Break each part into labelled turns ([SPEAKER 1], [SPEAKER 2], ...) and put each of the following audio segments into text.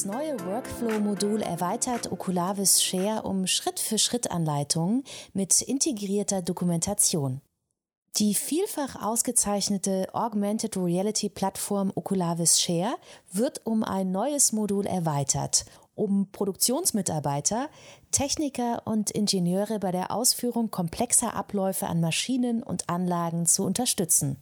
[SPEAKER 1] Das neue Workflow-Modul erweitert Oculavis Share um Schritt-für-Schritt-Anleitungen mit integrierter Dokumentation. Die vielfach ausgezeichnete Augmented Reality Plattform Oculavis Share wird um ein neues Modul erweitert, um Produktionsmitarbeiter, Techniker und Ingenieure bei der Ausführung komplexer Abläufe an Maschinen und Anlagen zu unterstützen.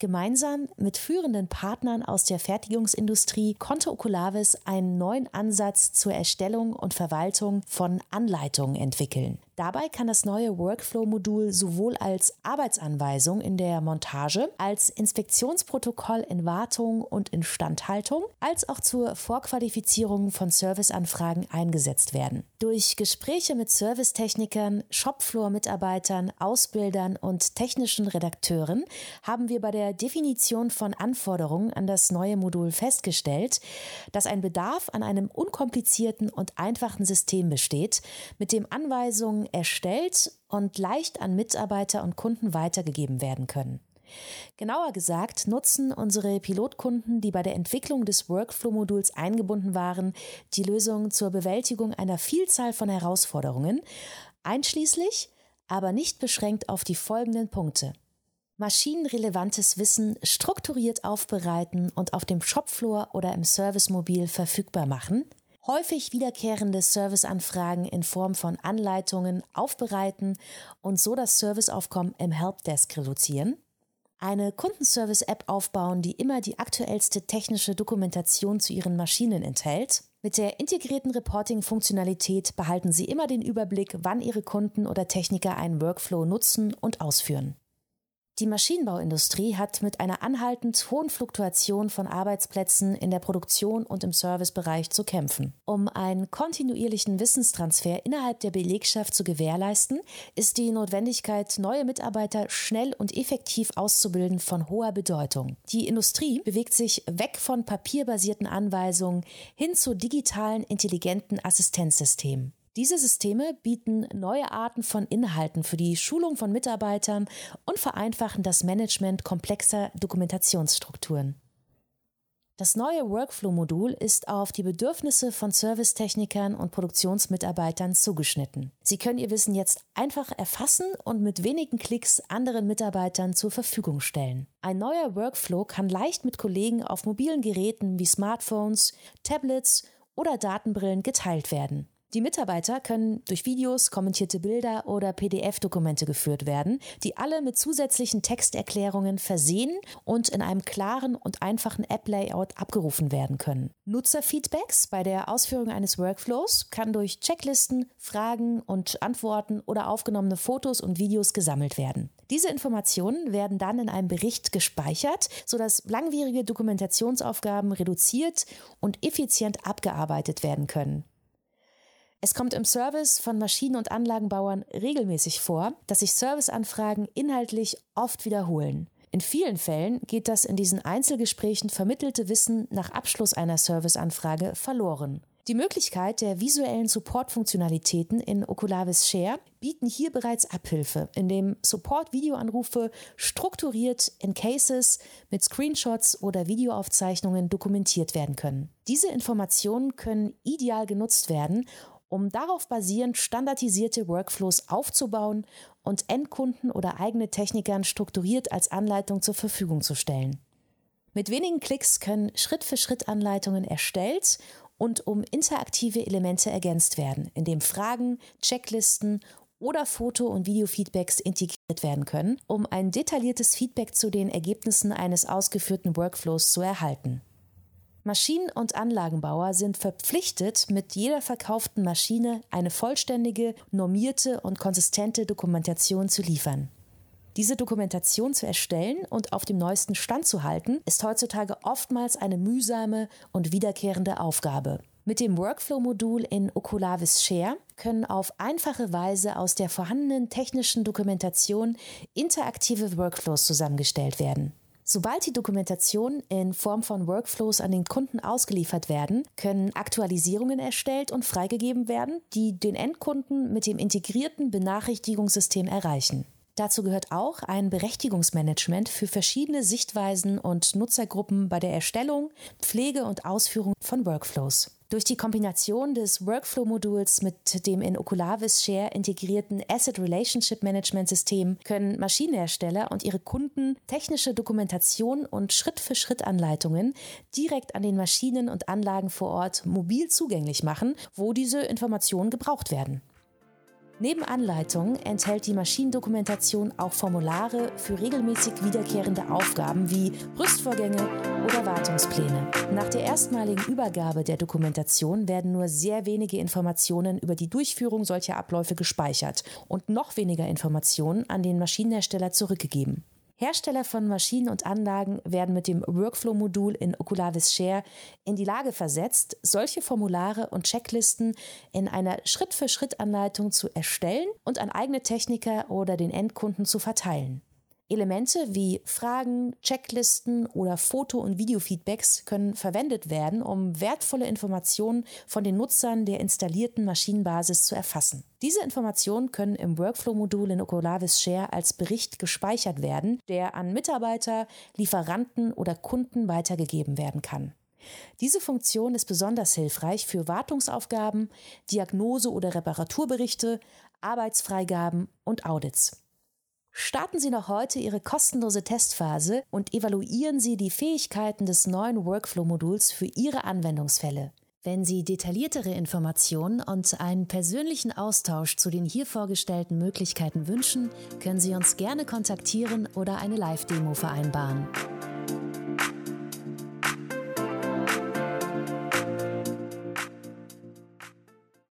[SPEAKER 1] Gemeinsam mit führenden Partnern aus der Fertigungsindustrie konnte Oculavis einen neuen Ansatz zur Erstellung und Verwaltung von Anleitungen entwickeln. Dabei kann das neue Workflow-Modul sowohl als Arbeitsanweisung in der Montage, als Inspektionsprotokoll in Wartung und Instandhaltung, als auch zur Vorqualifizierung von Serviceanfragen eingesetzt werden. Durch Gespräche mit Servicetechnikern, Shopfloor-Mitarbeitern, Ausbildern und technischen Redakteuren haben wir bei der Definition von Anforderungen an das neue Modul festgestellt, dass ein Bedarf an einem unkomplizierten und einfachen System besteht, mit dem Anweisungen erstellt und leicht an Mitarbeiter und Kunden weitergegeben werden können. Genauer gesagt nutzen unsere Pilotkunden, die bei der Entwicklung des Workflow-Moduls eingebunden waren, die Lösung zur Bewältigung einer Vielzahl von Herausforderungen, einschließlich, aber nicht beschränkt auf die folgenden Punkte. Maschinenrelevantes Wissen strukturiert aufbereiten und auf dem Shopfloor oder im Servicemobil verfügbar machen, häufig wiederkehrende Serviceanfragen in Form von Anleitungen aufbereiten und so das Serviceaufkommen im Helpdesk reduzieren, eine Kundenservice-App aufbauen, die immer die aktuellste technische Dokumentation zu ihren Maschinen enthält. Mit der integrierten Reporting-Funktionalität behalten Sie immer den Überblick, wann Ihre Kunden oder Techniker einen Workflow nutzen und ausführen. Die Maschinenbauindustrie hat mit einer anhaltend hohen Fluktuation von Arbeitsplätzen in der Produktion und im Servicebereich zu kämpfen. Um einen kontinuierlichen Wissenstransfer innerhalb der Belegschaft zu gewährleisten, ist die Notwendigkeit, neue Mitarbeiter schnell und effektiv auszubilden, von hoher Bedeutung. Die Industrie bewegt sich weg von papierbasierten Anweisungen hin zu digitalen, intelligenten Assistenzsystemen. Diese Systeme bieten neue Arten von Inhalten für die Schulung von Mitarbeitern und vereinfachen das Management komplexer Dokumentationsstrukturen. Das neue Workflow-Modul ist auf die Bedürfnisse von Servicetechnikern und Produktionsmitarbeitern zugeschnitten. Sie können ihr Wissen jetzt einfach erfassen und mit wenigen Klicks anderen Mitarbeitern zur Verfügung stellen. Ein neuer Workflow kann leicht mit Kollegen auf mobilen Geräten wie Smartphones, Tablets oder Datenbrillen geteilt werden. Die Mitarbeiter können durch Videos, kommentierte Bilder oder PDF-Dokumente geführt werden, die alle mit zusätzlichen Texterklärungen versehen und in einem klaren und einfachen App-Layout abgerufen werden können. Nutzerfeedbacks bei der Ausführung eines Workflows kann durch Checklisten, Fragen und Antworten oder aufgenommene Fotos und Videos gesammelt werden. Diese Informationen werden dann in einem Bericht gespeichert, sodass langwierige Dokumentationsaufgaben reduziert und effizient abgearbeitet werden können. Es kommt im Service von Maschinen- und Anlagenbauern regelmäßig vor, dass sich Serviceanfragen inhaltlich oft wiederholen. In vielen Fällen geht das in diesen Einzelgesprächen vermittelte Wissen nach Abschluss einer Serviceanfrage verloren. Die Möglichkeit der visuellen Support-Funktionalitäten in Oculavis Share bieten hier bereits Abhilfe, indem Support-Videoanrufe strukturiert in Cases mit Screenshots oder Videoaufzeichnungen dokumentiert werden können. Diese Informationen können ideal genutzt werden, um darauf basierend standardisierte Workflows aufzubauen und Endkunden oder eigene Technikern strukturiert als Anleitung zur Verfügung zu stellen. Mit wenigen Klicks können Schritt-für-Schritt-Anleitungen erstellt und um interaktive Elemente ergänzt werden, indem Fragen, Checklisten oder Foto- und Videofeedbacks integriert werden können, um ein detailliertes Feedback zu den Ergebnissen eines ausgeführten Workflows zu erhalten. Maschinen- und Anlagenbauer sind verpflichtet, mit jeder verkauften Maschine eine vollständige, normierte und konsistente Dokumentation zu liefern. Diese Dokumentation zu erstellen und auf dem neuesten Stand zu halten, ist heutzutage oftmals eine mühsame und wiederkehrende Aufgabe. Mit dem Workflow-Modul in Oculavis Share können auf einfache Weise aus der vorhandenen technischen Dokumentation interaktive Workflows zusammengestellt werden. Sobald die Dokumentationen in Form von Workflows an den Kunden ausgeliefert werden, können Aktualisierungen erstellt und freigegeben werden, die den Endkunden mit dem integrierten Benachrichtigungssystem erreichen. Dazu gehört auch ein Berechtigungsmanagement für verschiedene Sichtweisen und Nutzergruppen bei der Erstellung, Pflege und Ausführung von Workflows. Durch die Kombination des Workflow-Moduls mit dem in Oculavis Share integrierten Asset Relationship Management System können Maschinenhersteller und ihre Kunden technische Dokumentation und Schritt-für-Schritt-Anleitungen direkt an den Maschinen und Anlagen vor Ort mobil zugänglich machen, wo diese Informationen gebraucht werden. Neben Anleitungen enthält die Maschinendokumentation auch Formulare für regelmäßig wiederkehrende Aufgaben wie Rüstvorgänge oder Wartungspläne. Nach der erstmaligen Übergabe der Dokumentation werden nur sehr wenige Informationen über die Durchführung solcher Abläufe gespeichert und noch weniger Informationen an den Maschinenhersteller zurückgegeben. Hersteller von Maschinen und Anlagen werden mit dem Workflow-Modul in Oculavis Share in die Lage versetzt, solche Formulare und Checklisten in einer Schritt-für-Schritt-Anleitung zu erstellen und an eigene Techniker oder den Endkunden zu verteilen. Elemente wie Fragen, Checklisten oder Foto- und Videofeedbacks können verwendet werden, um wertvolle Informationen von den Nutzern der installierten Maschinenbasis zu erfassen. Diese Informationen können im Workflow-Modul in Oculavis Share als Bericht gespeichert werden, der an Mitarbeiter, Lieferanten oder Kunden weitergegeben werden kann. Diese Funktion ist besonders hilfreich für Wartungsaufgaben, Diagnose- oder Reparaturberichte, Arbeitsfreigaben und Audits. Starten Sie noch heute Ihre kostenlose Testphase und evaluieren Sie die Fähigkeiten des neuen Workflow-Moduls für Ihre Anwendungsfälle. Wenn Sie detailliertere Informationen und einen persönlichen Austausch zu den hier vorgestellten Möglichkeiten wünschen, können Sie uns gerne kontaktieren oder eine Live-Demo vereinbaren.